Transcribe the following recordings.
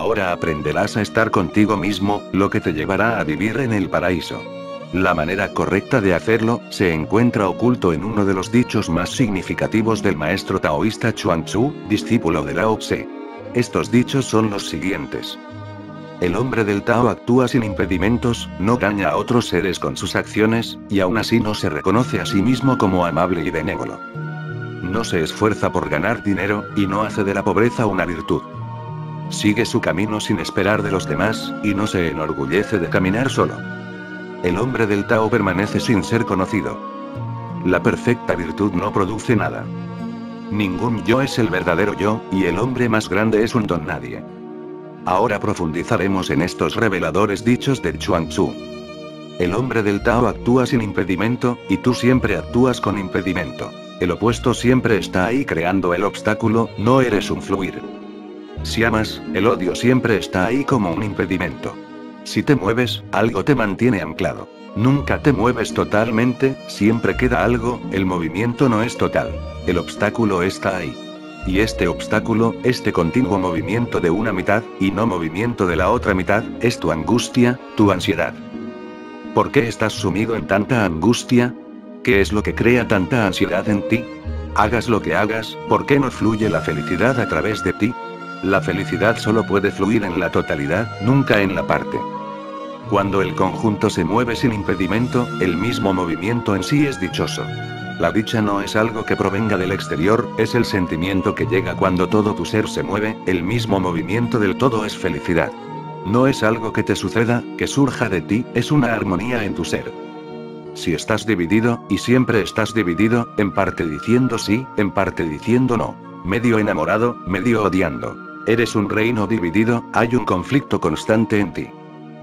Ahora aprenderás a estar contigo mismo, lo que te llevará a vivir en el paraíso. La manera correcta de hacerlo, se encuentra oculto en uno de los dichos más significativos del maestro taoísta Chuang Tzu, discípulo de Lao Tse. Estos dichos son los siguientes. El hombre del Tao actúa sin impedimentos, no daña a otros seres con sus acciones, y aún así no se reconoce a sí mismo como amable y benévolo. No se esfuerza por ganar dinero, y no hace de la pobreza una virtud. Sigue su camino sin esperar de los demás, y no se enorgullece de caminar solo. El hombre del Tao permanece sin ser conocido. La perfecta virtud no produce nada. Ningún yo es el verdadero yo, y el hombre más grande es un don nadie. Ahora profundizaremos en estos reveladores dichos del Chuang Tzu. El hombre del Tao actúa sin impedimento, y tú siempre actúas con impedimento. El opuesto siempre está ahí creando el obstáculo, no eres un fluir. Si amas, el odio siempre está ahí como un impedimento. Si te mueves, algo te mantiene anclado. Nunca te mueves totalmente, siempre queda algo, el movimiento no es total. El obstáculo está ahí. Y este obstáculo, este continuo movimiento de una mitad, y no movimiento de la otra mitad, es tu angustia, tu ansiedad. ¿Por qué estás sumido en tanta angustia? ¿Qué es lo que crea tanta ansiedad en ti? Hagas lo que hagas, ¿por qué no fluye la felicidad a través de ti? La felicidad solo puede fluir en la totalidad, nunca en la parte. Cuando el conjunto se mueve sin impedimento, el mismo movimiento en sí es dichoso. La dicha no es algo que provenga del exterior, es el sentimiento que llega cuando todo tu ser se mueve, el mismo movimiento del todo es felicidad. No es algo que te suceda, que surja de ti, es una armonía en tu ser. Si estás dividido, y siempre estás dividido, en parte diciendo sí, en parte diciendo no. Medio enamorado, medio odiando. Eres un reino dividido, hay un conflicto constante en ti.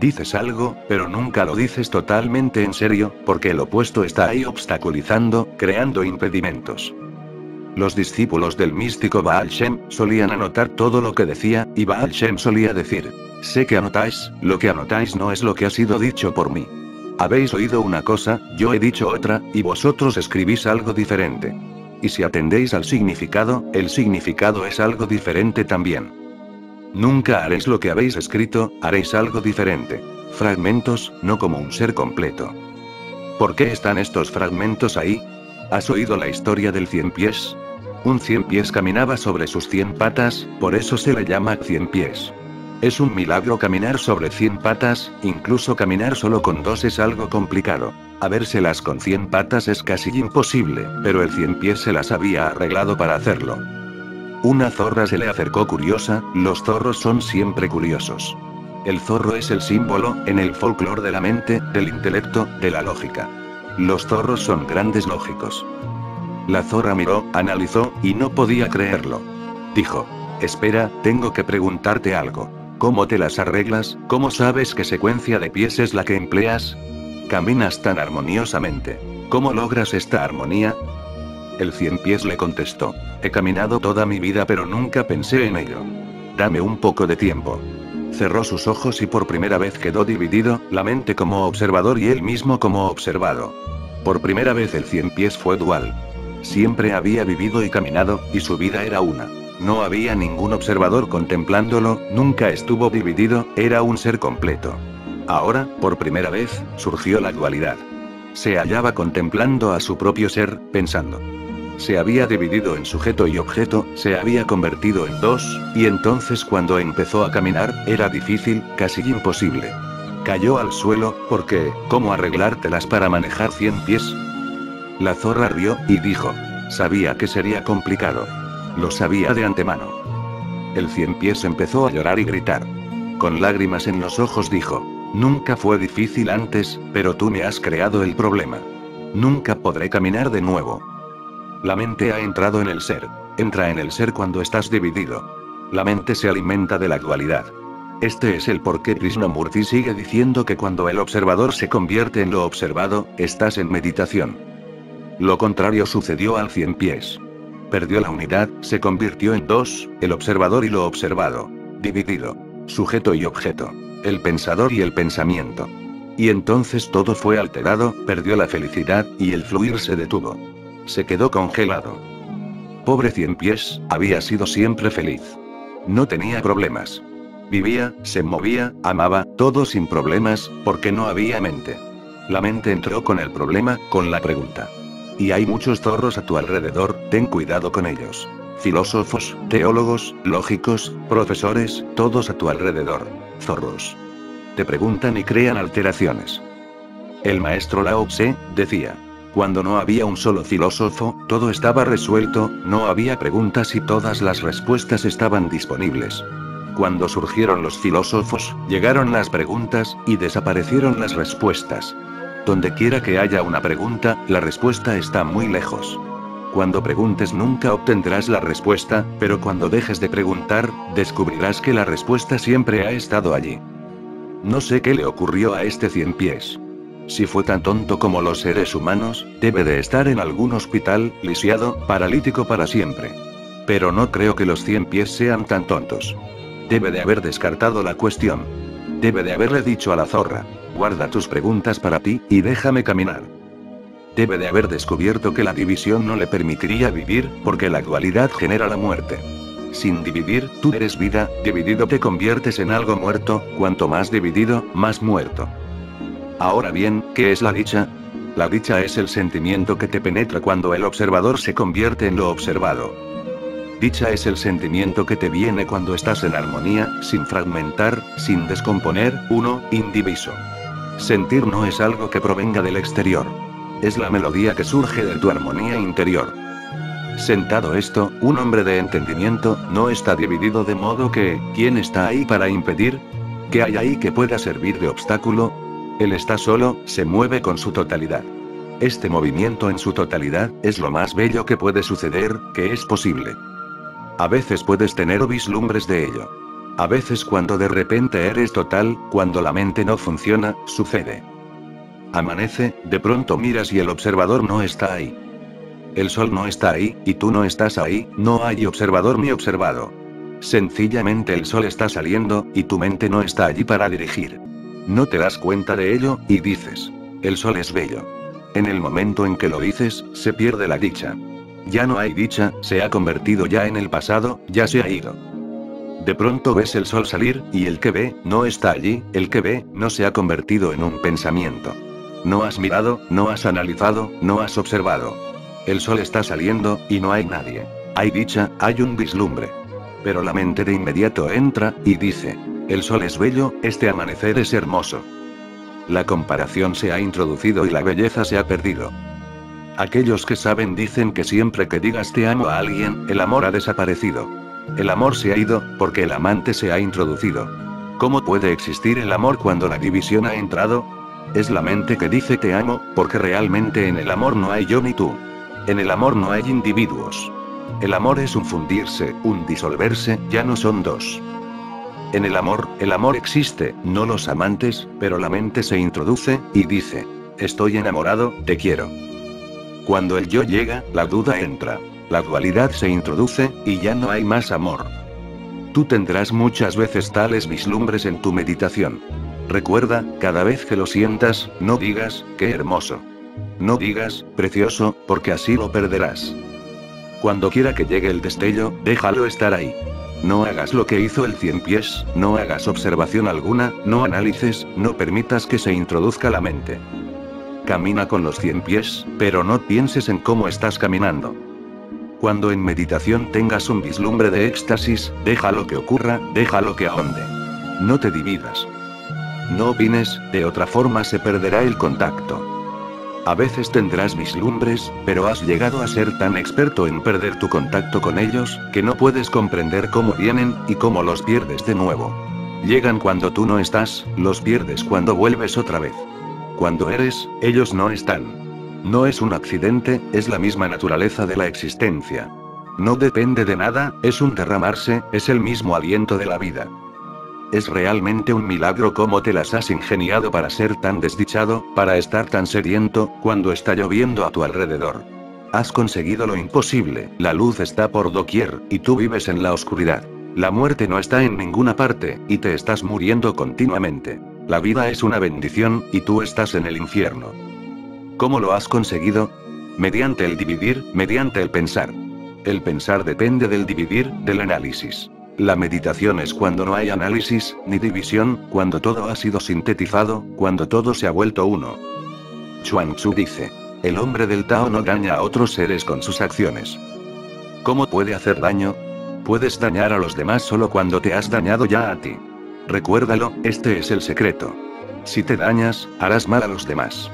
Dices algo, pero nunca lo dices totalmente en serio, porque el opuesto está ahí obstaculizando, creando impedimentos. Los discípulos del místico Baal Shem solían anotar todo lo que decía, y Baal Shem solía decir: Sé que anotáis, lo que anotáis no es lo que ha sido dicho por mí. Habéis oído una cosa, yo he dicho otra, y vosotros escribís algo diferente. Y si atendéis al significado, el significado es algo diferente también. Nunca haréis lo que habéis escrito, haréis algo diferente. Fragmentos, no como un ser completo. ¿Por qué están estos fragmentos ahí? ¿Has oído la historia del cien pies? Un cien pies caminaba sobre sus cien patas, por eso se le llama cien pies. Es un milagro caminar sobre 100 patas, incluso caminar solo con dos es algo complicado. Habérselas con 100 patas es casi imposible, pero el cien pies se las había arreglado para hacerlo. Una zorra se le acercó curiosa, los zorros son siempre curiosos. El zorro es el símbolo, en el folclore de la mente, del intelecto, de la lógica. Los zorros son grandes lógicos. La zorra miró, analizó, y no podía creerlo. Dijo, espera, tengo que preguntarte algo. ¿Cómo te las arreglas? ¿Cómo sabes qué secuencia de pies es la que empleas? Caminas tan armoniosamente. ¿Cómo logras esta armonía? El cien pies le contestó. He caminado toda mi vida pero nunca pensé en ello. Dame un poco de tiempo. Cerró sus ojos y por primera vez quedó dividido, la mente como observador y él mismo como observado. Por primera vez el cien pies fue dual. Siempre había vivido y caminado, y su vida era una. No había ningún observador contemplándolo, nunca estuvo dividido, era un ser completo. Ahora, por primera vez, surgió la dualidad. Se hallaba contemplando a su propio ser, pensando. Se había dividido en sujeto y objeto, se había convertido en dos, y entonces cuando empezó a caminar, era difícil, casi imposible. Cayó al suelo, porque, ¿cómo arreglártelas para manejar cien pies? La zorra rió, y dijo. Sabía que sería complicado. Lo sabía de antemano. El cien pies empezó a llorar y gritar. Con lágrimas en los ojos dijo, Nunca fue difícil antes, pero tú me has creado el problema. Nunca podré caminar de nuevo. La mente ha entrado en el ser. Entra en el ser cuando estás dividido. La mente se alimenta de la dualidad. Este es el por qué Krishnamurti sigue diciendo que cuando el observador se convierte en lo observado, estás en meditación. Lo contrario sucedió al cien pies. Perdió la unidad, se convirtió en dos, el observador y lo observado. Dividido. Sujeto y objeto. El pensador y el pensamiento. Y entonces todo fue alterado, perdió la felicidad, y el fluir se detuvo. Se quedó congelado. Pobre cien pies, había sido siempre feliz. No tenía problemas. Vivía, se movía, amaba, todo sin problemas, porque no había mente. La mente entró con el problema, con la pregunta. Y hay muchos zorros a tu alrededor, ten cuidado con ellos. Filósofos, teólogos, lógicos, profesores, todos a tu alrededor. Zorros. Te preguntan y crean alteraciones. El maestro Lao Tse, decía. Cuando no había un solo filósofo, todo estaba resuelto, no había preguntas y todas las respuestas estaban disponibles. Cuando surgieron los filósofos, llegaron las preguntas, y desaparecieron las respuestas. Donde quiera que haya una pregunta, la respuesta está muy lejos. Cuando preguntes nunca obtendrás la respuesta, pero cuando dejes de preguntar, descubrirás que la respuesta siempre ha estado allí. No sé qué le ocurrió a este cien pies. Si fue tan tonto como los seres humanos, debe de estar en algún hospital, lisiado, paralítico para siempre. Pero no creo que los cien pies sean tan tontos. Debe de haber descartado la cuestión. Debe de haberle dicho a la zorra, guarda tus preguntas para ti, y déjame caminar. Debe de haber descubierto que la división no le permitiría vivir, porque la dualidad genera la muerte. Sin dividir, tú eres vida, dividido te conviertes en algo muerto, cuanto más dividido, más muerto. Ahora bien, ¿qué es la dicha? La dicha es el sentimiento que te penetra cuando el observador se convierte en lo observado. Dicha es el sentimiento que te viene cuando estás en armonía, sin fragmentar, sin descomponer, uno, indiviso. Sentir no es algo que provenga del exterior. Es la melodía que surge de tu armonía interior. Sentado esto, un hombre de entendimiento, no está dividido de modo que, ¿quién está ahí para impedir? ¿Qué hay ahí que pueda servir de obstáculo? Él está solo, se mueve con su totalidad. Este movimiento en su totalidad, es lo más bello que puede suceder, que es posible. A veces puedes tener vislumbres de ello. A veces cuando de repente eres total, cuando la mente no funciona, sucede. Amanece, de pronto miras y el observador no está ahí. El sol no está ahí, y tú no estás ahí, no hay observador ni observado. Sencillamente el sol está saliendo, y tu mente no está allí para dirigir. No te das cuenta de ello, y dices, el sol es bello. En el momento en que lo dices, se pierde la dicha. Ya no hay dicha, se ha convertido ya en el pasado, ya se ha ido. De pronto ves el sol salir, y el que ve, no está allí, el que ve, no se ha convertido en un pensamiento. No has mirado, no has analizado, no has observado. El sol está saliendo, y no hay nadie. Hay dicha, hay un vislumbre. Pero la mente de inmediato entra, y dice, el sol es bello, este amanecer es hermoso. La comparación se ha introducido y la belleza se ha perdido. Aquellos que saben dicen que siempre que digas te amo a alguien, el amor ha desaparecido. El amor se ha ido, porque el amante se ha introducido. ¿Cómo puede existir el amor cuando la división ha entrado? Es la mente que dice te amo, porque realmente en el amor no hay yo ni tú. En el amor no hay individuos. El amor es un fundirse, un disolverse, ya no son dos. En el amor, el amor existe, no los amantes, pero la mente se introduce, y dice, estoy enamorado, te quiero. Cuando el yo llega, la duda entra. La dualidad se introduce, y ya no hay más amor. Tú tendrás muchas veces tales vislumbres en tu meditación. Recuerda, cada vez que lo sientas, no digas, qué hermoso. No digas, precioso, porque así lo perderás. Cuando quiera que llegue el destello, déjalo estar ahí. No hagas lo que hizo el cien pies, no hagas observación alguna, no analices, no permitas que se introduzca la mente. Camina con los cien pies, pero no pienses en cómo estás caminando. Cuando en meditación tengas un vislumbre de éxtasis, deja lo que ocurra, deja lo que ahonde. No te dividas. No opines, de otra forma se perderá el contacto. A veces tendrás vislumbres, pero has llegado a ser tan experto en perder tu contacto con ellos, que no puedes comprender cómo vienen, y cómo los pierdes de nuevo. Llegan cuando tú no estás, los pierdes cuando vuelves otra vez. Cuando eres, ellos no están. No es un accidente, es la misma naturaleza de la existencia. No depende de nada, es un derramarse, es el mismo aliento de la vida. Es realmente un milagro cómo te las has ingeniado para ser tan desdichado, para estar tan sediento, cuando está lloviendo a tu alrededor. Has conseguido lo imposible, la luz está por doquier, y tú vives en la oscuridad. La muerte no está en ninguna parte, y te estás muriendo continuamente. La vida es una bendición, y tú estás en el infierno. ¿Cómo lo has conseguido? Mediante el dividir, mediante el pensar. El pensar depende del dividir, del análisis. La meditación es cuando no hay análisis, ni división, cuando todo ha sido sintetizado, cuando todo se ha vuelto uno. Chuang Tzu dice, el hombre del Tao no daña a otros seres con sus acciones. ¿Cómo puede hacer daño? Puedes dañar a los demás solo cuando te has dañado ya a ti. Recuérdalo, este es el secreto. Si te dañas, harás mal a los demás.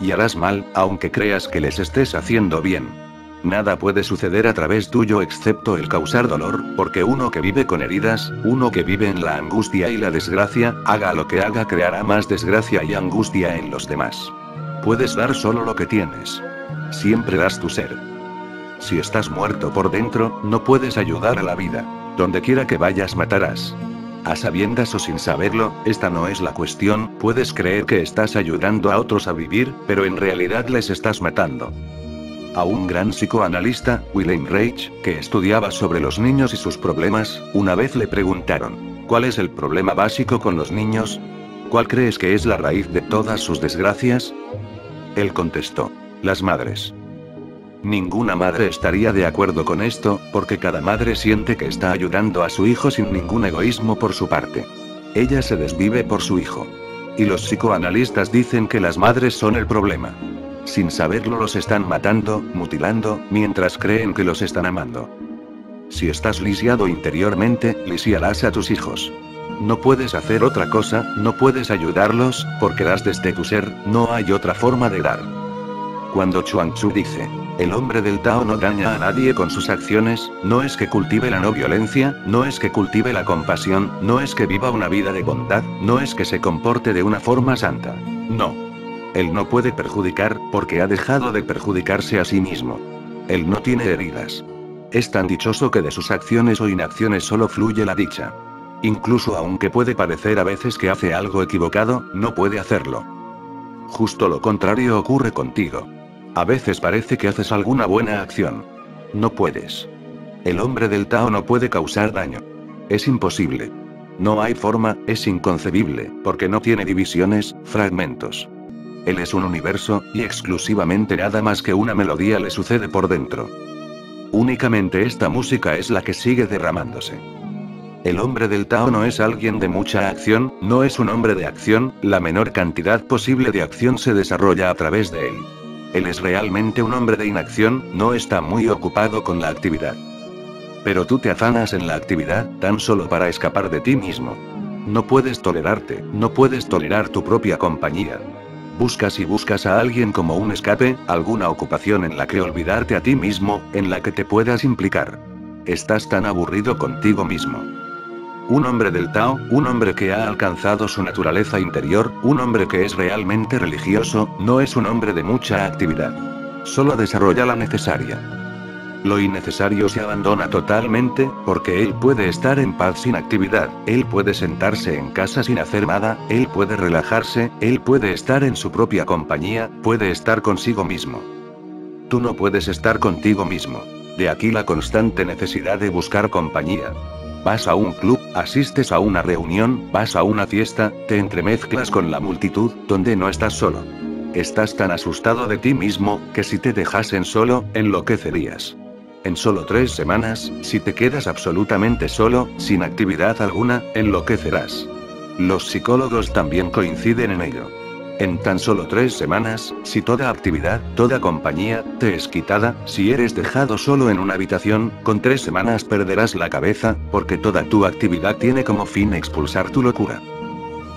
Y harás mal, aunque creas que les estés haciendo bien. Nada puede suceder a través tuyo excepto el causar dolor, porque uno que vive con heridas, uno que vive en la angustia y la desgracia, haga lo que haga creará más desgracia y angustia en los demás. Puedes dar solo lo que tienes. Siempre das tu ser. Si estás muerto por dentro, no puedes ayudar a la vida. Donde quiera que vayas matarás. A sabiendas o sin saberlo, esta no es la cuestión, puedes creer que estás ayudando a otros a vivir, pero en realidad les estás matando. A un gran psicoanalista, William Reich, que estudiaba sobre los niños y sus problemas, una vez le preguntaron, ¿cuál es el problema básico con los niños? ¿Cuál crees que es la raíz de todas sus desgracias? Él contestó, las madres. Ninguna madre estaría de acuerdo con esto, porque cada madre siente que está ayudando a su hijo sin ningún egoísmo por su parte. Ella se desvive por su hijo. Y los psicoanalistas dicen que las madres son el problema. Sin saberlo los están matando, mutilando, mientras creen que los están amando. Si estás lisiado interiormente, lisiarás a tus hijos. No puedes hacer otra cosa, no puedes ayudarlos, porque das desde tu ser, no hay otra forma de dar. Cuando Chuang Tzu dice, el hombre del Tao no daña a nadie con sus acciones, no es que cultive la no violencia, no es que cultive la compasión, no es que viva una vida de bondad, no es que se comporte de una forma santa. No. Él no puede perjudicar, porque ha dejado de perjudicarse a sí mismo. Él no tiene heridas. Es tan dichoso que de sus acciones o inacciones solo fluye la dicha. Incluso aunque puede parecer a veces que hace algo equivocado, no puede hacerlo. Justo lo contrario ocurre contigo. A veces parece que haces alguna buena acción. No puedes. El hombre del Tao no puede causar daño. Es imposible. No hay forma, es inconcebible, porque no tiene divisiones, fragmentos. Él es un universo, y exclusivamente nada más que una melodía le sucede por dentro. Únicamente esta música es la que sigue derramándose. El hombre del Tao no es alguien de mucha acción, no es un hombre de acción, la menor cantidad posible de acción se desarrolla a través de él. Él es realmente un hombre de inacción, no está muy ocupado con la actividad. Pero tú te afanas en la actividad, tan solo para escapar de ti mismo. No puedes tolerarte, no puedes tolerar tu propia compañía. Buscas y buscas a alguien como un escape, alguna ocupación en la que olvidarte a ti mismo, en la que te puedas implicar. Estás tan aburrido contigo mismo. Un hombre del Tao, un hombre que ha alcanzado su naturaleza interior, un hombre que es realmente religioso, no es un hombre de mucha actividad. Solo desarrolla la necesaria. Lo innecesario se abandona totalmente, porque él puede estar en paz sin actividad, él puede sentarse en casa sin hacer nada, él puede relajarse, él puede estar en su propia compañía, puede estar consigo mismo. Tú no puedes estar contigo mismo. De aquí la constante necesidad de buscar compañía. Vas a un club, asistes a una reunión, vas a una fiesta, te entremezclas con la multitud, donde no estás solo. Estás tan asustado de ti mismo, que si te dejasen solo, enloquecerías. En solo tres semanas, si te quedas absolutamente solo, sin actividad alguna, enloquecerás. Los psicólogos también coinciden en ello. En tan solo tres semanas, si toda actividad, toda compañía, te es quitada, si eres dejado solo en una habitación, con tres semanas perderás la cabeza, porque toda tu actividad tiene como fin expulsar tu locura.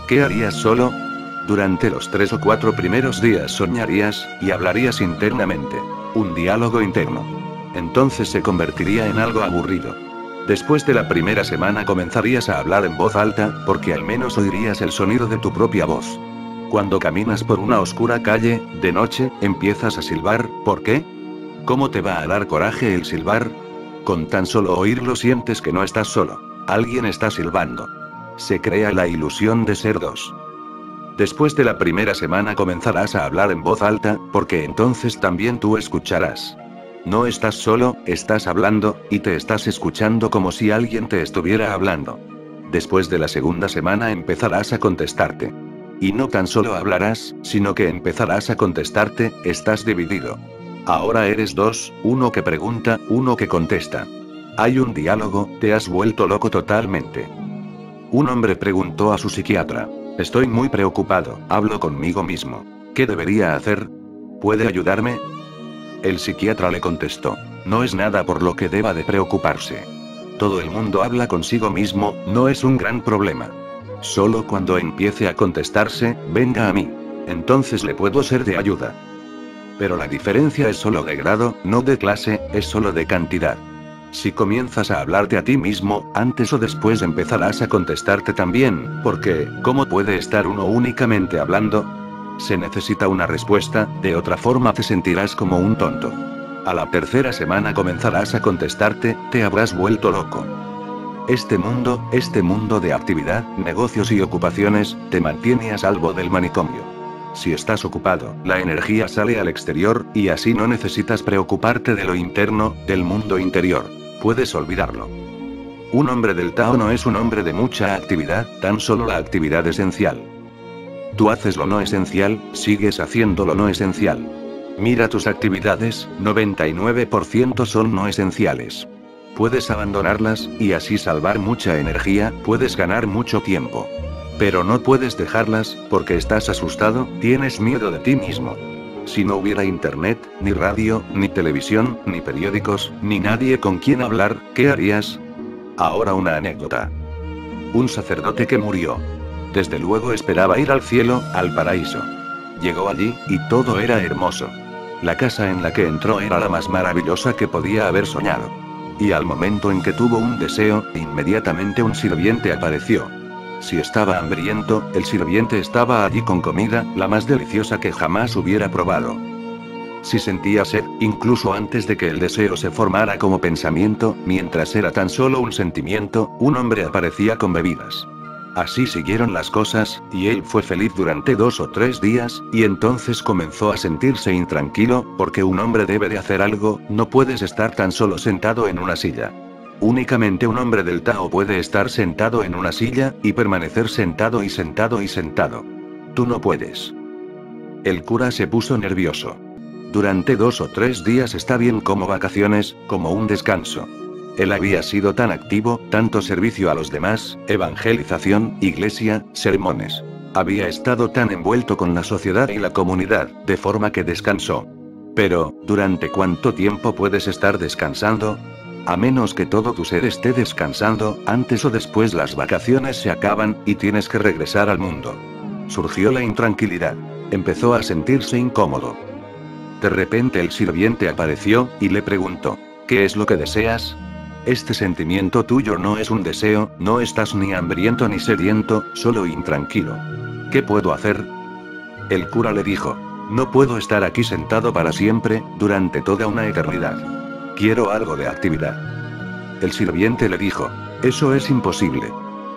¿Qué harías solo? Durante los tres o cuatro primeros días soñarías, y hablarías internamente. Un diálogo interno entonces se convertiría en algo aburrido. Después de la primera semana comenzarías a hablar en voz alta, porque al menos oirías el sonido de tu propia voz. Cuando caminas por una oscura calle, de noche, empiezas a silbar, ¿por qué? ¿Cómo te va a dar coraje el silbar? Con tan solo oírlo sientes que no estás solo. Alguien está silbando. Se crea la ilusión de ser dos. Después de la primera semana comenzarás a hablar en voz alta, porque entonces también tú escucharás. No estás solo, estás hablando, y te estás escuchando como si alguien te estuviera hablando. Después de la segunda semana empezarás a contestarte. Y no tan solo hablarás, sino que empezarás a contestarte, estás dividido. Ahora eres dos, uno que pregunta, uno que contesta. Hay un diálogo, te has vuelto loco totalmente. Un hombre preguntó a su psiquiatra. Estoy muy preocupado, hablo conmigo mismo. ¿Qué debería hacer? ¿Puede ayudarme? El psiquiatra le contestó. No es nada por lo que deba de preocuparse. Todo el mundo habla consigo mismo, no es un gran problema. Solo cuando empiece a contestarse, venga a mí. Entonces le puedo ser de ayuda. Pero la diferencia es solo de grado, no de clase, es solo de cantidad. Si comienzas a hablarte a ti mismo, antes o después empezarás a contestarte también, porque, ¿cómo puede estar uno únicamente hablando? Se necesita una respuesta, de otra forma te sentirás como un tonto. A la tercera semana comenzarás a contestarte, te habrás vuelto loco. Este mundo, este mundo de actividad, negocios y ocupaciones, te mantiene a salvo del manicomio. Si estás ocupado, la energía sale al exterior, y así no necesitas preocuparte de lo interno, del mundo interior. Puedes olvidarlo. Un hombre del Tao no es un hombre de mucha actividad, tan solo la actividad esencial. Tú haces lo no esencial, sigues haciendo lo no esencial. Mira tus actividades, 99% son no esenciales. Puedes abandonarlas, y así salvar mucha energía, puedes ganar mucho tiempo. Pero no puedes dejarlas, porque estás asustado, tienes miedo de ti mismo. Si no hubiera internet, ni radio, ni televisión, ni periódicos, ni nadie con quien hablar, ¿qué harías? Ahora una anécdota. Un sacerdote que murió. Desde luego esperaba ir al cielo, al paraíso. Llegó allí, y todo era hermoso. La casa en la que entró era la más maravillosa que podía haber soñado. Y al momento en que tuvo un deseo, inmediatamente un sirviente apareció. Si estaba hambriento, el sirviente estaba allí con comida, la más deliciosa que jamás hubiera probado. Si sentía sed, incluso antes de que el deseo se formara como pensamiento, mientras era tan solo un sentimiento, un hombre aparecía con bebidas. Así siguieron las cosas, y él fue feliz durante dos o tres días, y entonces comenzó a sentirse intranquilo, porque un hombre debe de hacer algo, no puedes estar tan solo sentado en una silla. Únicamente un hombre del Tao puede estar sentado en una silla, y permanecer sentado y sentado y sentado. Tú no puedes. El cura se puso nervioso. Durante dos o tres días está bien como vacaciones, como un descanso. Él había sido tan activo, tanto servicio a los demás, evangelización, iglesia, sermones. Había estado tan envuelto con la sociedad y la comunidad, de forma que descansó. Pero, ¿durante cuánto tiempo puedes estar descansando? A menos que todo tu ser esté descansando, antes o después las vacaciones se acaban, y tienes que regresar al mundo. Surgió la intranquilidad. Empezó a sentirse incómodo. De repente el sirviente apareció, y le preguntó, ¿qué es lo que deseas? Este sentimiento tuyo no es un deseo, no estás ni hambriento ni sediento, solo intranquilo. ¿Qué puedo hacer? El cura le dijo, no puedo estar aquí sentado para siempre, durante toda una eternidad. Quiero algo de actividad. El sirviente le dijo, eso es imposible.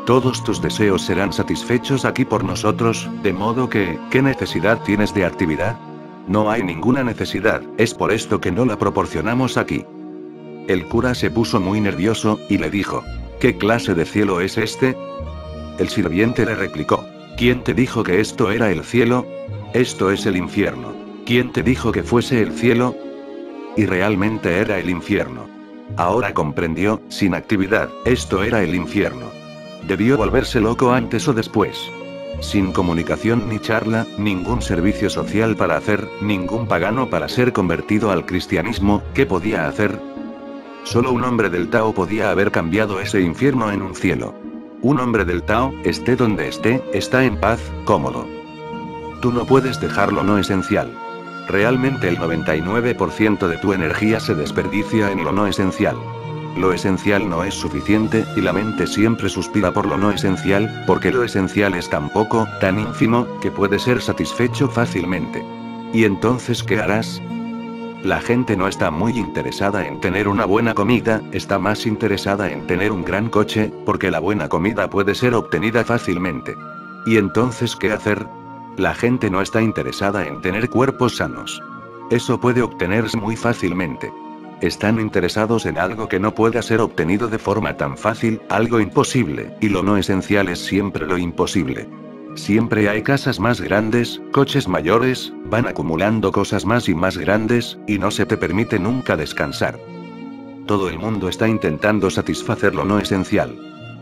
Todos tus deseos serán satisfechos aquí por nosotros, de modo que, ¿qué necesidad tienes de actividad? No hay ninguna necesidad, es por esto que no la proporcionamos aquí. El cura se puso muy nervioso, y le dijo, ¿qué clase de cielo es este? El sirviente le replicó, ¿quién te dijo que esto era el cielo? Esto es el infierno. ¿Quién te dijo que fuese el cielo? Y realmente era el infierno. Ahora comprendió, sin actividad, esto era el infierno. Debió volverse loco antes o después. Sin comunicación ni charla, ningún servicio social para hacer, ningún pagano para ser convertido al cristianismo, ¿qué podía hacer? Solo un hombre del Tao podía haber cambiado ese infierno en un cielo. Un hombre del Tao, esté donde esté, está en paz, cómodo. Tú no puedes dejarlo no esencial. Realmente el 99% de tu energía se desperdicia en lo no esencial. Lo esencial no es suficiente, y la mente siempre suspira por lo no esencial, porque lo esencial es tan poco, tan ínfimo, que puede ser satisfecho fácilmente. ¿Y entonces qué harás? La gente no está muy interesada en tener una buena comida, está más interesada en tener un gran coche, porque la buena comida puede ser obtenida fácilmente. ¿Y entonces qué hacer? La gente no está interesada en tener cuerpos sanos. Eso puede obtenerse muy fácilmente. Están interesados en algo que no pueda ser obtenido de forma tan fácil, algo imposible, y lo no esencial es siempre lo imposible. Siempre hay casas más grandes, coches mayores, van acumulando cosas más y más grandes, y no se te permite nunca descansar. Todo el mundo está intentando satisfacer lo no esencial.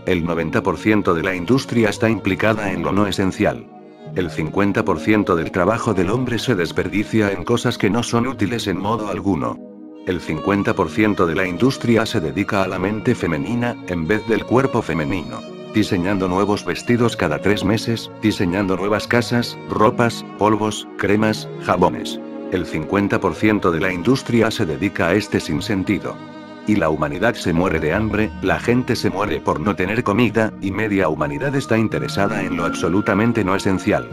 El 90% de la industria está implicada en lo no esencial. El 50% del trabajo del hombre se desperdicia en cosas que no son útiles en modo alguno. El 50% de la industria se dedica a la mente femenina, en vez del cuerpo femenino. Diseñando nuevos vestidos cada tres meses, diseñando nuevas casas, ropas, polvos, cremas, jabones. El 50% de la industria se dedica a este sinsentido. Y la humanidad se muere de hambre, la gente se muere por no tener comida, y media humanidad está interesada en lo absolutamente no esencial.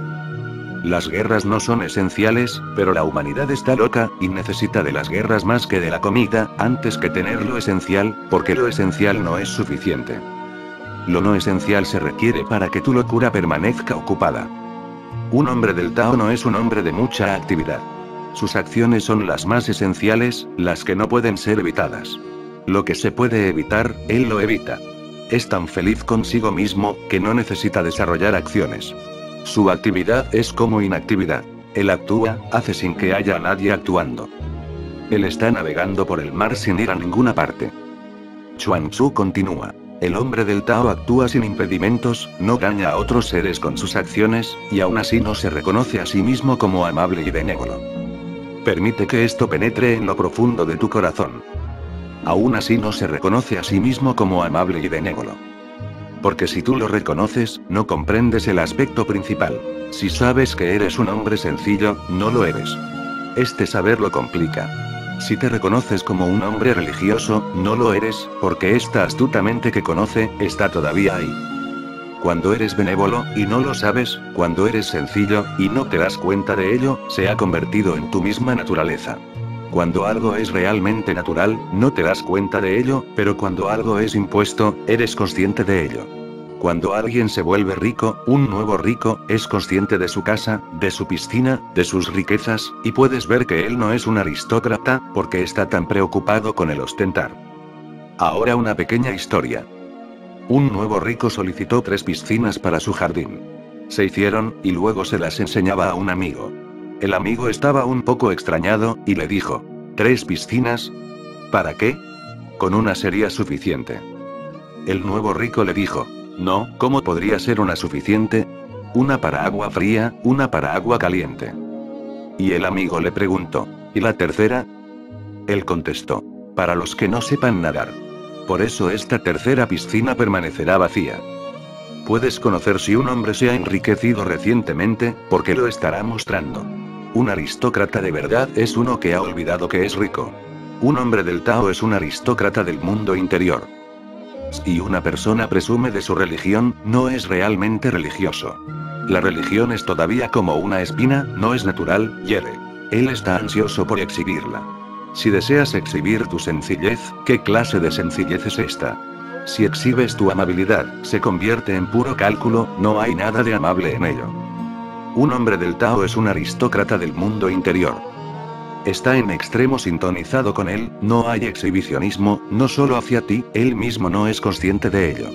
Las guerras no son esenciales, pero la humanidad está loca, y necesita de las guerras más que de la comida, antes que tener lo esencial, porque lo esencial no es suficiente. Lo no esencial se requiere para que tu locura permanezca ocupada. Un hombre del Tao no es un hombre de mucha actividad. Sus acciones son las más esenciales, las que no pueden ser evitadas. Lo que se puede evitar, él lo evita. Es tan feliz consigo mismo, que no necesita desarrollar acciones. Su actividad es como inactividad. Él actúa, hace sin que haya nadie actuando. Él está navegando por el mar sin ir a ninguna parte. Chuan Tzu continúa. El hombre del Tao actúa sin impedimentos, no daña a otros seres con sus acciones, y aún así no se reconoce a sí mismo como amable y benévolo. Permite que esto penetre en lo profundo de tu corazón. Aún así no se reconoce a sí mismo como amable y benévolo. Porque si tú lo reconoces, no comprendes el aspecto principal. Si sabes que eres un hombre sencillo, no lo eres. Este saber lo complica. Si te reconoces como un hombre religioso, no lo eres, porque esta astutamente que conoce, está todavía ahí. Cuando eres benévolo, y no lo sabes, cuando eres sencillo, y no te das cuenta de ello, se ha convertido en tu misma naturaleza. Cuando algo es realmente natural, no te das cuenta de ello, pero cuando algo es impuesto, eres consciente de ello. Cuando alguien se vuelve rico, un nuevo rico, es consciente de su casa, de su piscina, de sus riquezas, y puedes ver que él no es un aristócrata, porque está tan preocupado con el ostentar. Ahora una pequeña historia. Un nuevo rico solicitó tres piscinas para su jardín. Se hicieron, y luego se las enseñaba a un amigo. El amigo estaba un poco extrañado, y le dijo, ¿tres piscinas? ¿Para qué? Con una sería suficiente. El nuevo rico le dijo, no, ¿cómo podría ser una suficiente? Una para agua fría, una para agua caliente. Y el amigo le preguntó, ¿y la tercera? Él contestó, para los que no sepan nadar. Por eso esta tercera piscina permanecerá vacía. Puedes conocer si un hombre se ha enriquecido recientemente, porque lo estará mostrando. Un aristócrata de verdad es uno que ha olvidado que es rico. Un hombre del Tao es un aristócrata del mundo interior. Si una persona presume de su religión, no es realmente religioso. La religión es todavía como una espina, no es natural, hiere. Él está ansioso por exhibirla. Si deseas exhibir tu sencillez, ¿qué clase de sencillez es esta? Si exhibes tu amabilidad, se convierte en puro cálculo, no hay nada de amable en ello. Un hombre del Tao es un aristócrata del mundo interior. Está en extremo sintonizado con él, no hay exhibicionismo, no solo hacia ti, él mismo no es consciente de ello.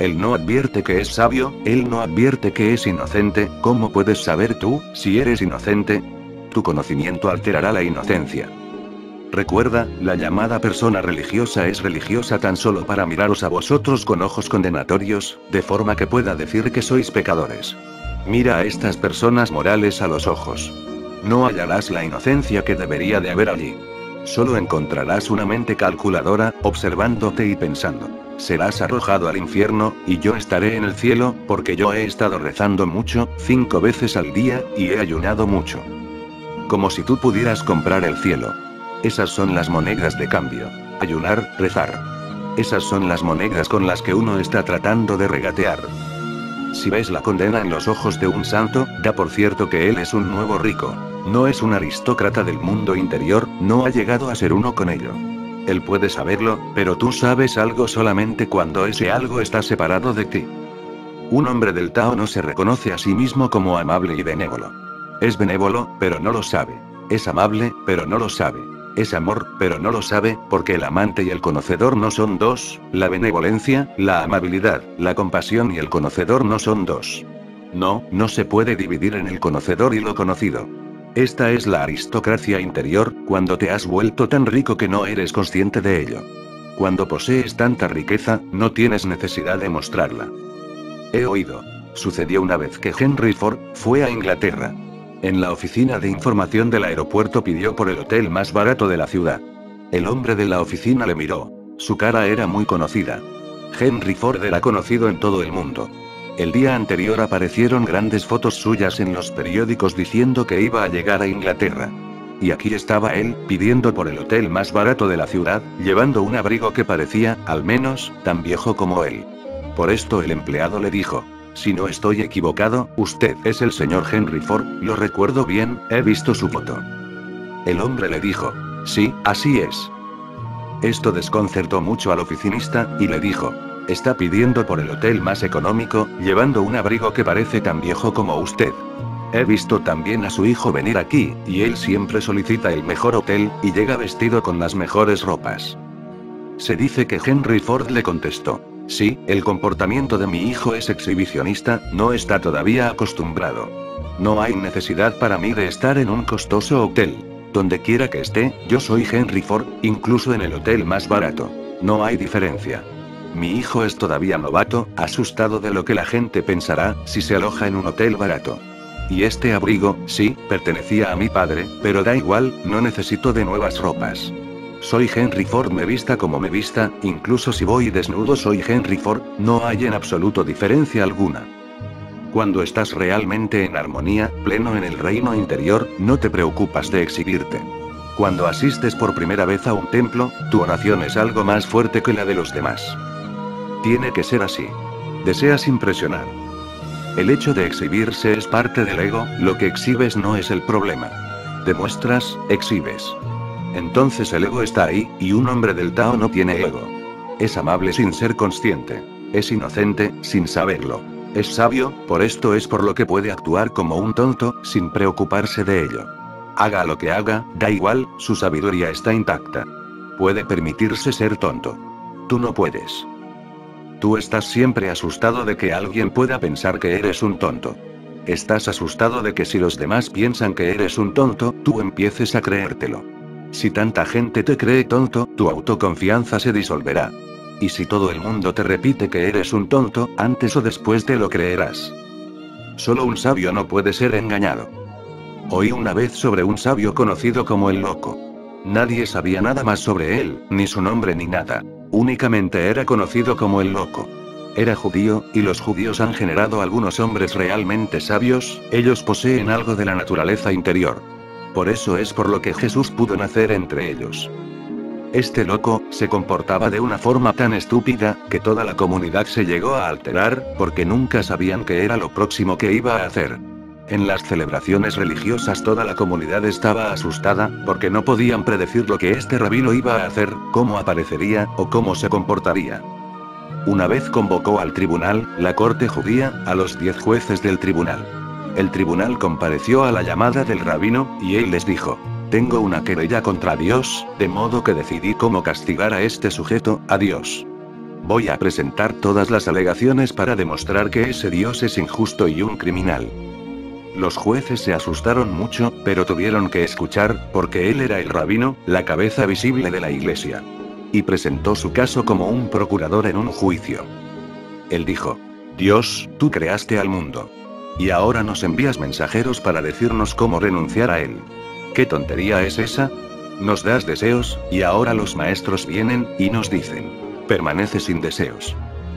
Él no advierte que es sabio, él no advierte que es inocente, ¿cómo puedes saber tú, si eres inocente? Tu conocimiento alterará la inocencia. Recuerda, la llamada persona religiosa es religiosa tan solo para miraros a vosotros con ojos condenatorios, de forma que pueda decir que sois pecadores. Mira a estas personas morales a los ojos. No hallarás la inocencia que debería de haber allí. Solo encontrarás una mente calculadora, observándote y pensando. Serás arrojado al infierno, y yo estaré en el cielo, porque yo he estado rezando mucho, cinco veces al día, y he ayunado mucho. Como si tú pudieras comprar el cielo. Esas son las monedas de cambio. Ayunar, rezar. Esas son las monedas con las que uno está tratando de regatear. Si ves la condena en los ojos de un santo, da por cierto que él es un nuevo rico. No es un aristócrata del mundo interior, no ha llegado a ser uno con ello. Él puede saberlo, pero tú sabes algo solamente cuando ese algo está separado de ti. Un hombre del Tao no se reconoce a sí mismo como amable y benévolo. Es benévolo, pero no lo sabe. Es amable, pero no lo sabe. Es amor, pero no lo sabe, porque el amante y el conocedor no son dos, la benevolencia, la amabilidad, la compasión y el conocedor no son dos. No, no se puede dividir en el conocedor y lo conocido. Esta es la aristocracia interior, cuando te has vuelto tan rico que no eres consciente de ello. Cuando posees tanta riqueza, no tienes necesidad de mostrarla. He oído. Sucedió una vez que Henry Ford fue a Inglaterra. En la oficina de información del aeropuerto pidió por el hotel más barato de la ciudad. El hombre de la oficina le miró. Su cara era muy conocida. Henry Ford era conocido en todo el mundo. El día anterior aparecieron grandes fotos suyas en los periódicos diciendo que iba a llegar a Inglaterra. Y aquí estaba él, pidiendo por el hotel más barato de la ciudad, llevando un abrigo que parecía, al menos, tan viejo como él. Por esto el empleado le dijo, si no estoy equivocado, usted es el señor Henry Ford, lo recuerdo bien, he visto su foto. El hombre le dijo, sí, así es. Esto desconcertó mucho al oficinista, y le dijo, está pidiendo por el hotel más económico, llevando un abrigo que parece tan viejo como usted. He visto también a su hijo venir aquí, y él siempre solicita el mejor hotel, y llega vestido con las mejores ropas. Se dice que Henry Ford le contestó, sí, el comportamiento de mi hijo es exhibicionista, no está todavía acostumbrado. No hay necesidad para mí de estar en un costoso hotel. Donde quiera que esté, yo soy Henry Ford, incluso en el hotel más barato. No hay diferencia. Mi hijo es todavía novato, asustado de lo que la gente pensará, si se aloja en un hotel barato. Y este abrigo, sí, pertenecía a mi padre, pero da igual, no necesito de nuevas ropas. Soy Henry Ford, me vista como me vista, incluso si voy desnudo soy Henry Ford, no hay en absoluto diferencia alguna. Cuando estás realmente en armonía, pleno en el reino interior, no te preocupas de exhibirte. Cuando asistes por primera vez a un templo, tu oración es algo más fuerte que la de los demás. Tiene que ser así. Deseas impresionar. El hecho de exhibirse es parte del ego, lo que exhibes no es el problema. Demuestras, exhibes. Entonces el ego está ahí, y un hombre del Tao no tiene ego. Es amable sin ser consciente. Es inocente, sin saberlo. Es sabio, por esto es por lo que puede actuar como un tonto, sin preocuparse de ello. Haga lo que haga, da igual, su sabiduría está intacta. Puede permitirse ser tonto. Tú no puedes. Tú estás siempre asustado de que alguien pueda pensar que eres un tonto. Estás asustado de que si los demás piensan que eres un tonto, tú empieces a creértelo. Si tanta gente te cree tonto, tu autoconfianza se disolverá. Y si todo el mundo te repite que eres un tonto, antes o después te lo creerás. Solo un sabio no puede ser engañado. Oí una vez sobre un sabio conocido como el loco. Nadie sabía nada más sobre él, ni su nombre ni nada. Únicamente era conocido como el loco. Era judío, y los judíos han generado algunos hombres realmente sabios, ellos poseen algo de la naturaleza interior. Por eso es por lo que Jesús pudo nacer entre ellos. Este loco, se comportaba de una forma tan estúpida, que toda la comunidad se llegó a alterar, porque nunca sabían qué era lo próximo que iba a hacer. En las celebraciones religiosas toda la comunidad estaba asustada, porque no podían predecir lo que este rabino iba a hacer, cómo aparecería, o cómo se comportaría. Una vez convocó al tribunal, la corte judía, a los diez jueces del tribunal. El tribunal compareció a la llamada del rabino, y él les dijo, tengo una querella contra Dios, de modo que decidí cómo castigar a este sujeto, a Dios. Voy a presentar todas las alegaciones para demostrar que ese Dios es injusto y un criminal. Los jueces se asustaron mucho, pero tuvieron que escuchar, porque él era el rabino, la cabeza visible de la iglesia. Y presentó su caso como un procurador en un juicio. Él dijo, Dios, tú creaste al mundo. Y ahora nos envías mensajeros para decirnos cómo renunciar a él. ¿Qué tontería es esa? Nos das deseos, y ahora los maestros vienen, y nos dicen, permanece sin deseos.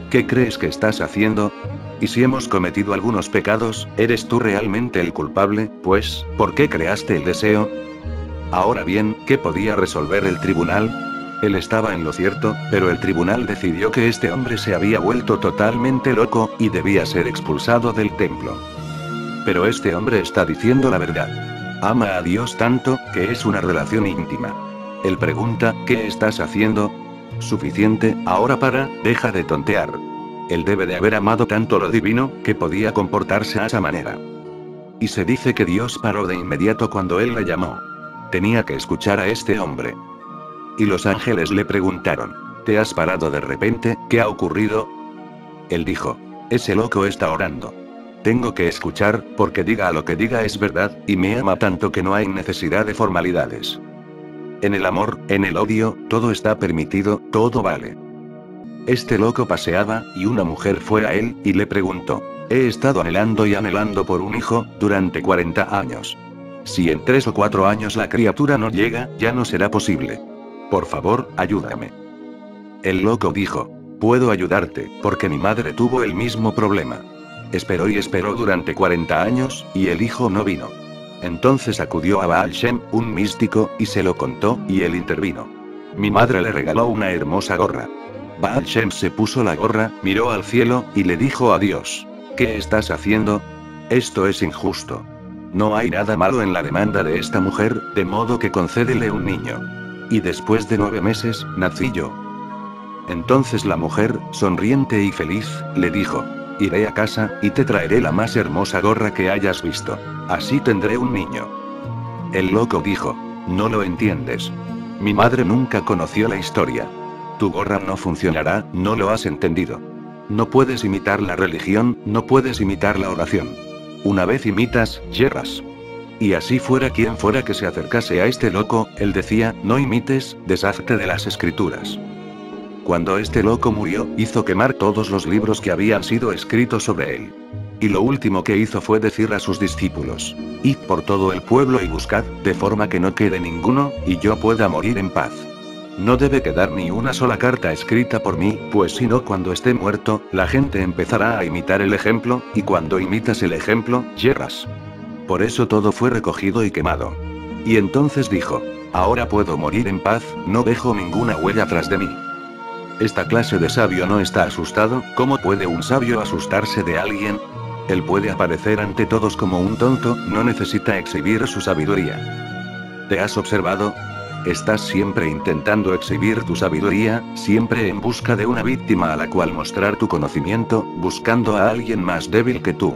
¿Qué crees que estás haciendo? Y si hemos cometido algunos pecados, ¿eres tú realmente el culpable, pues, ¿por qué creaste el deseo? Ahora bien, ¿qué podía resolver el tribunal? Él estaba en lo cierto, pero el tribunal decidió que este hombre se había vuelto totalmente loco, y debía ser expulsado del templo. Pero este hombre está diciendo la verdad. Ama a Dios tanto, que es una relación íntima. Él pregunta, ¿qué estás haciendo? Suficiente, ahora para, deja de tontear. Él debe de haber amado tanto lo divino, que podía comportarse a esa manera. Y se dice que Dios paró de inmediato cuando él le llamó. Tenía que escuchar a este hombre. Y los ángeles le preguntaron, ¿te has parado de repente? ¿Qué ha ocurrido? Él dijo, ese loco está orando. Tengo que escuchar, porque diga lo que diga es verdad, y me ama tanto que no hay necesidad de formalidades. En el amor, en el odio, todo está permitido, todo vale. Este loco paseaba, y una mujer fue a él, y le preguntó, he estado anhelando y anhelando por un hijo, durante 40 años. Si en tres o cuatro años la criatura no llega, ya no será posible. Por favor, ayúdame. El loco dijo, puedo ayudarte, porque mi madre tuvo el mismo problema. Esperó y esperó durante 40 años, y el hijo no vino. Entonces acudió a Baal Shem, un místico, y se lo contó, y él intervino. Mi madre le regaló una hermosa gorra. Baal Shem se puso la gorra, miró al cielo, y le dijo a Dios, ¿qué estás haciendo? Esto es injusto. No hay nada malo en la demanda de esta mujer, de modo que concédele un niño. Y después de nueve meses, nací yo. Entonces la mujer, sonriente y feliz, le dijo, Iré a casa, y te traeré la más hermosa gorra que hayas visto. Así tendré un niño. El loco dijo, no lo entiendes. Mi madre nunca conoció la historia. Tu gorra no funcionará, no lo has entendido. No puedes imitar la religión, no puedes imitar la oración. Una vez imitas, yerras. Y así fuera quien fuera que se acercase a este loco, él decía, no imites, deshazte de las escrituras. Cuando este loco murió, hizo quemar todos los libros que habían sido escritos sobre él. Y lo último que hizo fue decir a sus discípulos, Id por todo el pueblo y buscad, de forma que no quede ninguno, y yo pueda morir en paz. No debe quedar ni una sola carta escrita por mí, pues si no cuando esté muerto, la gente empezará a imitar el ejemplo, y cuando imitas el ejemplo, yerras. Por eso todo fue recogido y quemado. Y entonces dijo, ahora puedo morir en paz, no dejo ninguna huella tras de mí. Esta clase de sabio no está asustado, ¿cómo puede un sabio asustarse de alguien? Él puede aparecer ante todos como un tonto, no necesita exhibir su sabiduría. ¿Te has observado? Estás siempre intentando exhibir tu sabiduría, siempre en busca de una víctima a la cual mostrar tu conocimiento, buscando a alguien más débil que tú.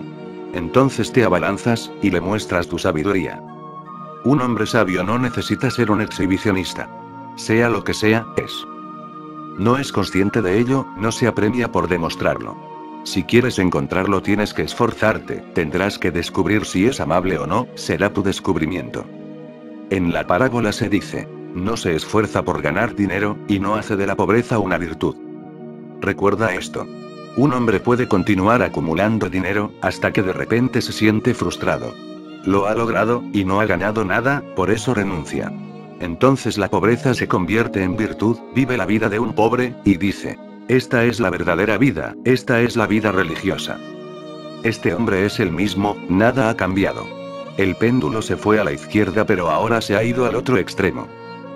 Entonces te abalanzas, y le muestras tu sabiduría. Un hombre sabio no necesita ser un exhibicionista. Sea lo que sea, es. No es consciente de ello, no se apremia por demostrarlo. Si quieres encontrarlo tienes que esforzarte, tendrás que descubrir si es amable o no, será tu descubrimiento. En la parábola se dice, no se esfuerza por ganar dinero, y no hace de la pobreza una virtud. Recuerda esto. Un hombre puede continuar acumulando dinero, hasta que de repente se siente frustrado. Lo ha logrado, y no ha ganado nada, por eso renuncia. Entonces la pobreza se convierte en virtud, vive la vida de un pobre, y dice, esta es la verdadera vida, esta es la vida religiosa. Este hombre es el mismo, nada ha cambiado. El péndulo se fue a la izquierda pero ahora se ha ido al otro extremo.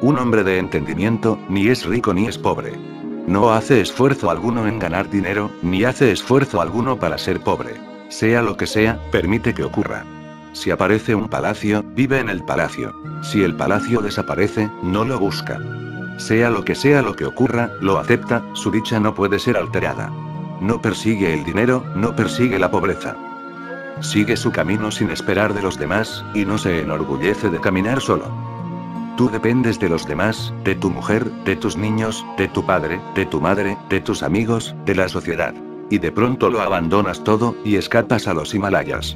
Un hombre de entendimiento, ni es rico ni es pobre. No hace esfuerzo alguno en ganar dinero, ni hace esfuerzo alguno para ser pobre. Sea lo que sea, permite que ocurra. Si aparece un palacio, vive en el palacio. Si el palacio desaparece, no lo busca. Sea lo que sea lo que ocurra, lo acepta, su dicha no puede ser alterada. No persigue el dinero, no persigue la pobreza. Sigue su camino sin esperar de los demás, y no se enorgullece de caminar solo. Tú dependes de los demás, de tu mujer, de tus niños, de tu padre, de tu madre, de tus amigos, de la sociedad. Y de pronto lo abandonas todo, y escapas a los Himalayas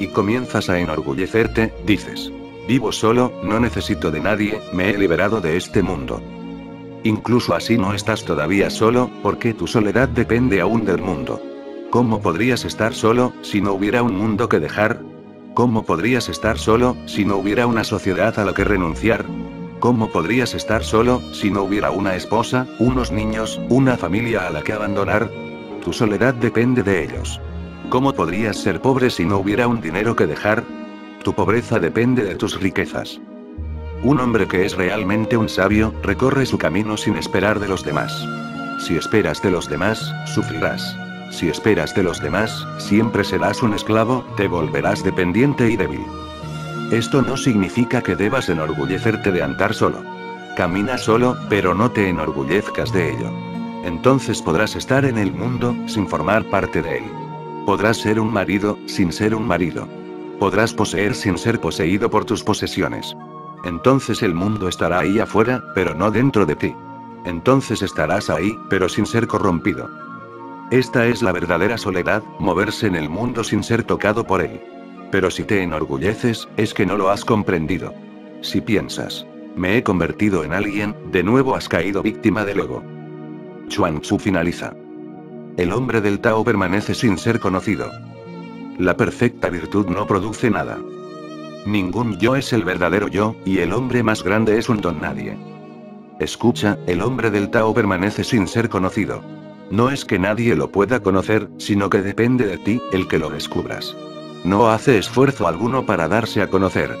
y comienzas a enorgullecerte, dices. Vivo solo, no necesito de nadie, me he liberado de este mundo. Incluso así no estás todavía solo, porque tu soledad depende aún del mundo. ¿Cómo podrías estar solo, si no hubiera un mundo que dejar? ¿Cómo podrías estar solo, si no hubiera una sociedad a la que renunciar? ¿Cómo podrías estar solo, si no hubiera una esposa, unos niños, una familia a la que abandonar? Tu soledad depende de ellos. ¿Cómo podrías ser pobre si no hubiera un dinero que dejar? Tu pobreza depende de tus riquezas. Un hombre que es realmente un sabio, recorre su camino sin esperar de los demás. Si esperas de los demás, sufrirás. Si esperas de los demás, siempre serás un esclavo, te volverás dependiente y débil. Esto no significa que debas enorgullecerte de andar solo. Camina solo, pero no te enorgullezcas de ello. Entonces podrás estar en el mundo, sin formar parte de él. Podrás ser un marido, sin ser un marido. Podrás poseer sin ser poseído por tus posesiones. Entonces el mundo estará ahí afuera, pero no dentro de ti. Entonces estarás ahí, pero sin ser corrompido. Esta es la verdadera soledad, moverse en el mundo sin ser tocado por él. Pero si te enorgulleces, es que no lo has comprendido. Si piensas, Me he convertido en alguien, de nuevo has caído víctima del ego. Chuan Tzu finaliza. El hombre del Tao permanece sin ser conocido. La perfecta virtud no produce nada. Ningún yo es el verdadero yo, y el hombre más grande es un don nadie. Escucha, el hombre del Tao permanece sin ser conocido. No es que nadie lo pueda conocer, sino que depende de ti, el que lo descubras. No hace esfuerzo alguno para darse a conocer.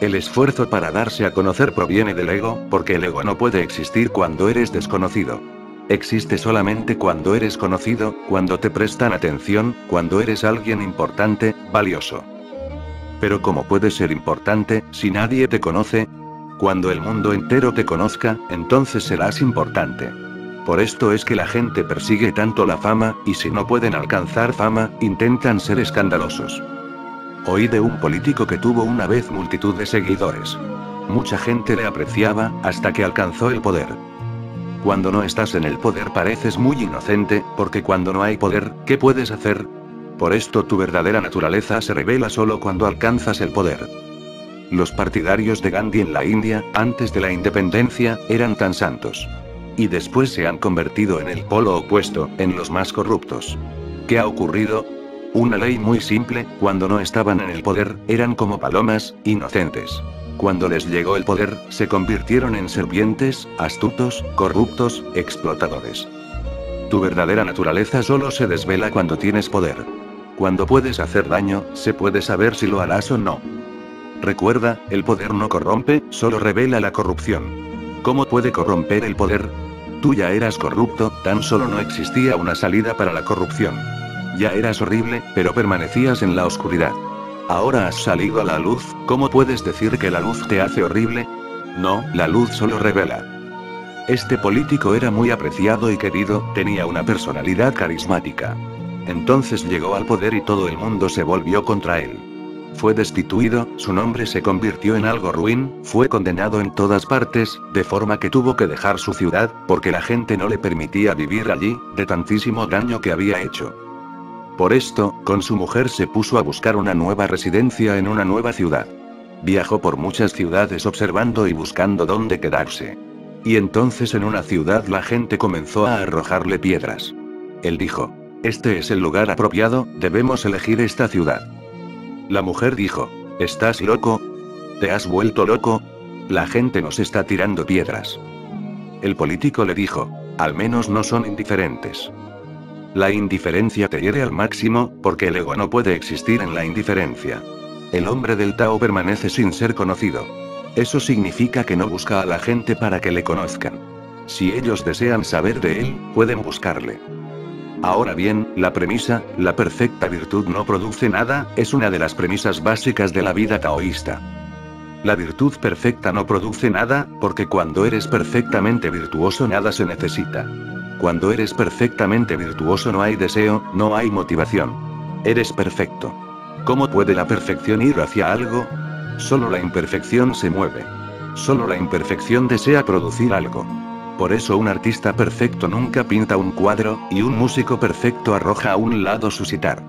El esfuerzo para darse a conocer proviene del ego, porque el ego no puede existir cuando eres desconocido. Existe solamente cuando eres conocido, cuando te prestan atención, cuando eres alguien importante, valioso. Pero ¿cómo puedes ser importante, si nadie te conoce? Cuando el mundo entero te conozca, entonces serás importante. Por esto es que la gente persigue tanto la fama, y si no pueden alcanzar fama, intentan ser escandalosos. Oí de un político que tuvo una vez multitud de seguidores. Mucha gente le apreciaba, hasta que alcanzó el poder. Cuando no estás en el poder pareces muy inocente, porque cuando no hay poder, ¿qué puedes hacer? Por esto tu verdadera naturaleza se revela solo cuando alcanzas el poder. Los partidarios de Gandhi en la India, antes de la independencia, eran tan santos. Y después se han convertido en el polo opuesto, en los más corruptos. ¿Qué ha ocurrido? Una ley muy simple, cuando no estaban en el poder, eran como palomas, inocentes. Cuando les llegó el poder, se convirtieron en servientes, astutos, corruptos, explotadores. Tu verdadera naturaleza solo se desvela cuando tienes poder. Cuando puedes hacer daño, se puede saber si lo harás o no. Recuerda, el poder no corrompe, solo revela la corrupción. ¿Cómo puede corromper el poder? Tú ya eras corrupto, tan solo no existía una salida para la corrupción. Ya eras horrible, pero permanecías en la oscuridad. Ahora has salido a la luz, ¿cómo puedes decir que la luz te hace horrible? No, la luz solo revela. Este político era muy apreciado y querido, tenía una personalidad carismática. Entonces llegó al poder y todo el mundo se volvió contra él. Fue destituido, su nombre se convirtió en algo ruin, fue condenado en todas partes, de forma que tuvo que dejar su ciudad, porque la gente no le permitía vivir allí, de tantísimo daño que había hecho. Por esto, con su mujer se puso a buscar una nueva residencia en una nueva ciudad. Viajó por muchas ciudades observando y buscando dónde quedarse. Y entonces en una ciudad la gente comenzó a arrojarle piedras. Él dijo, este es el lugar apropiado, debemos elegir esta ciudad. La mujer dijo, ¿estás loco? ¿Te has vuelto loco? La gente nos está tirando piedras. El político le dijo, al menos no son indiferentes. La indiferencia te hiere al máximo, porque el ego no puede existir en la indiferencia. El hombre del Tao permanece sin ser conocido. Eso significa que no busca a la gente para que le conozcan. Si ellos desean saber de él, pueden buscarle. Ahora bien, la premisa, la perfecta virtud no produce nada, es una de las premisas básicas de la vida taoísta. La virtud perfecta no produce nada, porque cuando eres perfectamente virtuoso nada se necesita. Cuando eres perfectamente virtuoso no hay deseo, no hay motivación. Eres perfecto. ¿Cómo puede la perfección ir hacia algo? Solo la imperfección se mueve. Solo la imperfección desea producir algo. Por eso un artista perfecto nunca pinta un cuadro, y un músico perfecto arroja a un lado su sitar.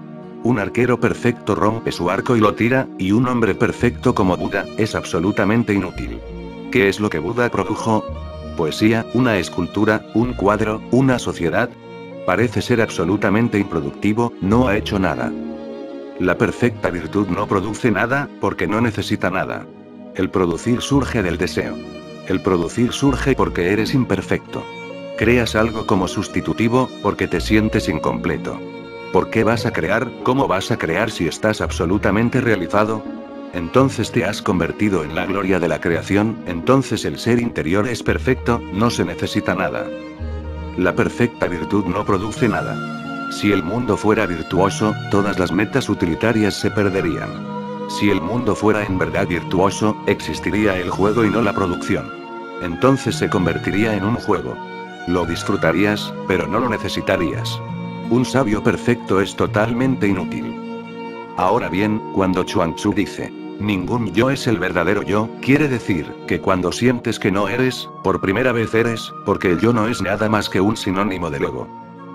Un arquero perfecto rompe su arco y lo tira, y un hombre perfecto como Buda, es absolutamente inútil. ¿Qué es lo que Buda produjo? poesía, una escultura, un cuadro, una sociedad. Parece ser absolutamente improductivo, no ha hecho nada. La perfecta virtud no produce nada, porque no necesita nada. El producir surge del deseo. El producir surge porque eres imperfecto. Creas algo como sustitutivo, porque te sientes incompleto. ¿Por qué vas a crear? ¿Cómo vas a crear si estás absolutamente realizado? entonces te has convertido en la gloria de la creación, entonces el ser interior es perfecto, no se necesita nada. La perfecta virtud no produce nada. Si el mundo fuera virtuoso, todas las metas utilitarias se perderían. Si el mundo fuera en verdad virtuoso, existiría el juego y no la producción. Entonces se convertiría en un juego. Lo disfrutarías, pero no lo necesitarías. Un sabio perfecto es totalmente inútil. Ahora bien, cuando Chuang Tzu dice, Ningún yo es el verdadero yo, quiere decir, que cuando sientes que no eres, por primera vez eres, porque el yo no es nada más que un sinónimo del ego.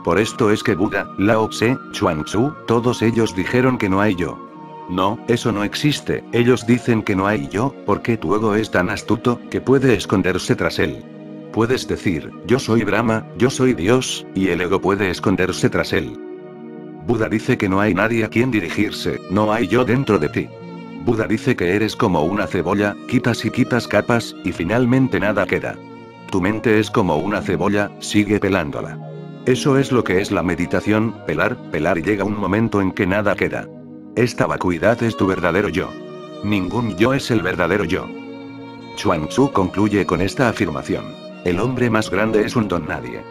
Por esto es que Buda, Lao Tse, Chuang Tzu, todos ellos dijeron que no hay yo. No, eso no existe, ellos dicen que no hay yo, porque tu ego es tan astuto, que puede esconderse tras él. Puedes decir, yo soy Brahma, yo soy Dios, y el ego puede esconderse tras él. Buda dice que no hay nadie a quien dirigirse, no hay yo dentro de ti. Buda dice que eres como una cebolla, quitas y quitas capas, y finalmente nada queda. Tu mente es como una cebolla, sigue pelándola. Eso es lo que es la meditación, pelar, pelar y llega un momento en que nada queda. Esta vacuidad es tu verdadero yo. Ningún yo es el verdadero yo. Chuang Tzu concluye con esta afirmación. El hombre más grande es un don nadie.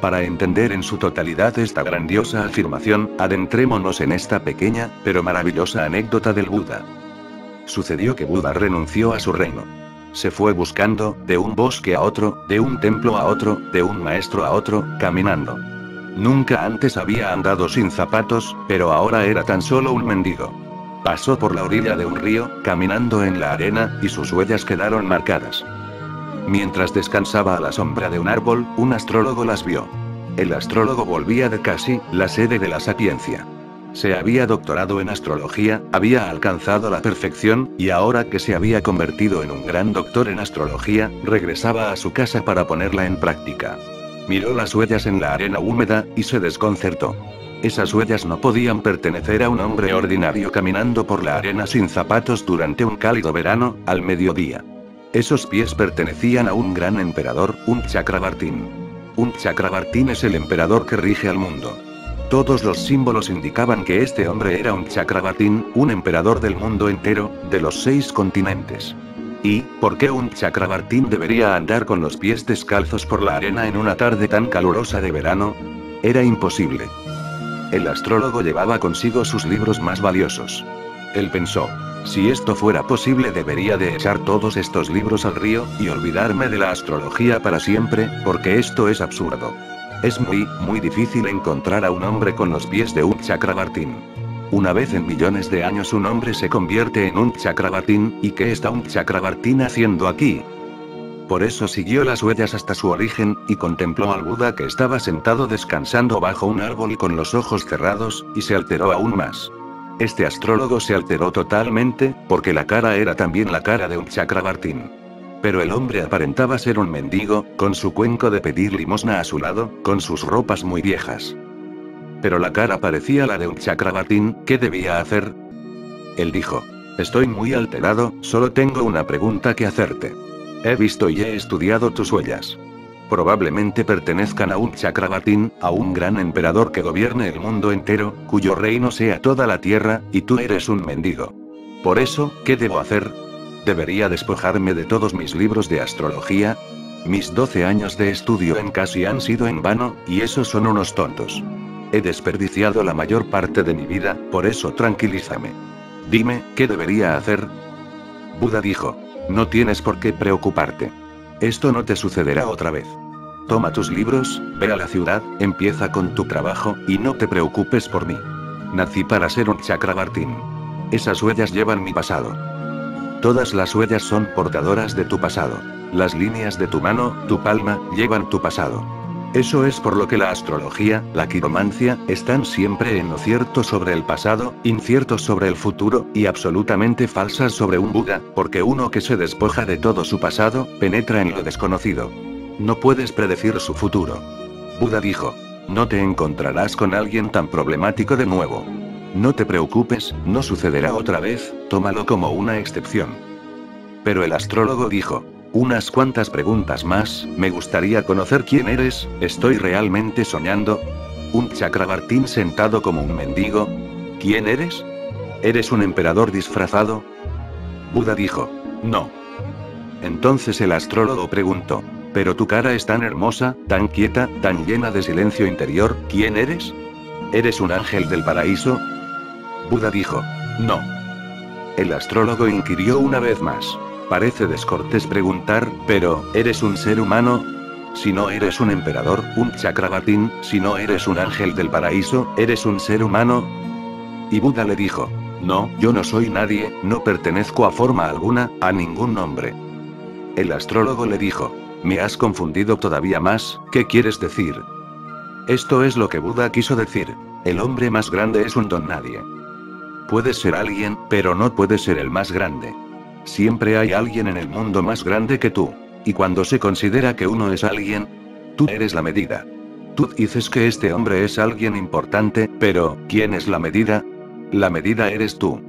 Para entender en su totalidad esta grandiosa afirmación, adentrémonos en esta pequeña, pero maravillosa anécdota del Buda. Sucedió que Buda renunció a su reino. Se fue buscando, de un bosque a otro, de un templo a otro, de un maestro a otro, caminando. Nunca antes había andado sin zapatos, pero ahora era tan solo un mendigo. Pasó por la orilla de un río, caminando en la arena, y sus huellas quedaron marcadas. Mientras descansaba a la sombra de un árbol, un astrólogo las vio. El astrólogo volvía de Casi, la sede de la sapiencia. Se había doctorado en astrología, había alcanzado la perfección, y ahora que se había convertido en un gran doctor en astrología, regresaba a su casa para ponerla en práctica. Miró las huellas en la arena húmeda, y se desconcertó. Esas huellas no podían pertenecer a un hombre ordinario caminando por la arena sin zapatos durante un cálido verano, al mediodía. Esos pies pertenecían a un gran emperador, un Chakrabartin. Un Chakrabartin es el emperador que rige al mundo. Todos los símbolos indicaban que este hombre era un Chakrabartin, un emperador del mundo entero, de los seis continentes. ¿Y, por qué un Chakrabartin debería andar con los pies descalzos por la arena en una tarde tan calurosa de verano? Era imposible. El astrólogo llevaba consigo sus libros más valiosos. Él pensó, si esto fuera posible debería de echar todos estos libros al río, y olvidarme de la astrología para siempre, porque esto es absurdo. Es muy, muy difícil encontrar a un hombre con los pies de un chakrabartín. Una vez en millones de años un hombre se convierte en un chakrabartín, ¿y qué está un chakrabartín haciendo aquí? Por eso siguió las huellas hasta su origen, y contempló al Buda que estaba sentado descansando bajo un árbol con los ojos cerrados, y se alteró aún más. Este astrólogo se alteró totalmente, porque la cara era también la cara de un chakrabartín. Pero el hombre aparentaba ser un mendigo, con su cuenco de pedir limosna a su lado, con sus ropas muy viejas. Pero la cara parecía la de un chakrabatín, ¿qué debía hacer? Él dijo. Estoy muy alterado, solo tengo una pregunta que hacerte. He visto y he estudiado tus huellas. Probablemente pertenezcan a un chakrabatín, a un gran emperador que gobierne el mundo entero, cuyo reino sea toda la tierra, y tú eres un mendigo. Por eso, ¿qué debo hacer? ¿Debería despojarme de todos mis libros de astrología? Mis 12 años de estudio en casi han sido en vano, y esos son unos tontos. He desperdiciado la mayor parte de mi vida, por eso tranquilízame. Dime, ¿qué debería hacer? Buda dijo. No tienes por qué preocuparte. Esto no te sucederá otra vez. Toma tus libros, ve a la ciudad, empieza con tu trabajo, y no te preocupes por mí. Nací para ser un chakrabartín. Esas huellas llevan mi pasado. Todas las huellas son portadoras de tu pasado. Las líneas de tu mano, tu palma, llevan tu pasado. Eso es por lo que la astrología, la quiromancia, están siempre en lo cierto sobre el pasado, inciertos sobre el futuro, y absolutamente falsas sobre un Buda, porque uno que se despoja de todo su pasado, penetra en lo desconocido. No puedes predecir su futuro. Buda dijo. No te encontrarás con alguien tan problemático de nuevo. No te preocupes, no sucederá otra vez, tómalo como una excepción. Pero el astrólogo dijo, unas cuantas preguntas más, me gustaría conocer quién eres, estoy realmente soñando. Un chakrabartín sentado como un mendigo. ¿Quién eres? ¿Eres un emperador disfrazado? Buda dijo, no. Entonces el astrólogo preguntó, pero tu cara es tan hermosa, tan quieta, tan llena de silencio interior, ¿quién eres? ¿Eres un ángel del paraíso? Buda dijo, no. El astrólogo inquirió una vez más. Parece descortés preguntar, pero, ¿eres un ser humano? Si no eres un emperador, un chakrabatín, si no eres un ángel del paraíso, ¿eres un ser humano? Y Buda le dijo, no, yo no soy nadie, no pertenezco a forma alguna, a ningún nombre. El astrólogo le dijo, me has confundido todavía más, ¿qué quieres decir? Esto es lo que Buda quiso decir. El hombre más grande es un don nadie. puedes ser alguien, pero no puedes ser el más grande. Siempre hay alguien en el mundo más grande que tú. Y cuando se considera que uno es alguien, tú eres la medida. Tú dices que este hombre es alguien importante, pero, ¿quién es la medida? La medida eres tú.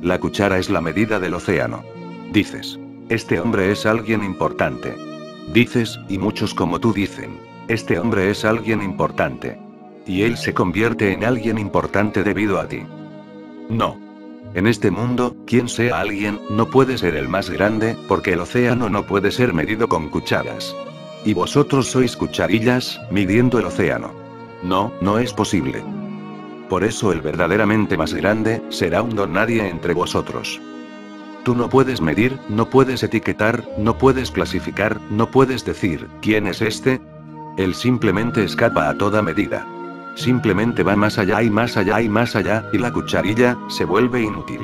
La cuchara es la medida del océano. Dices, este hombre es alguien importante. Dices, y muchos como tú dicen, este hombre es alguien importante. Y él se convierte en alguien importante debido a ti. No. En este mundo, quien sea alguien, no puede ser el más grande, porque el océano no puede ser medido con cucharas. Y vosotros sois cucharillas, midiendo el océano. No, no es posible. Por eso el verdaderamente más grande, será un don nadie entre vosotros. Tú no puedes medir, no puedes etiquetar, no puedes clasificar, no puedes decir, ¿quién es este? Él simplemente escapa a toda medida. Simplemente va más allá y más allá y más allá, y la cucharilla, se vuelve inútil.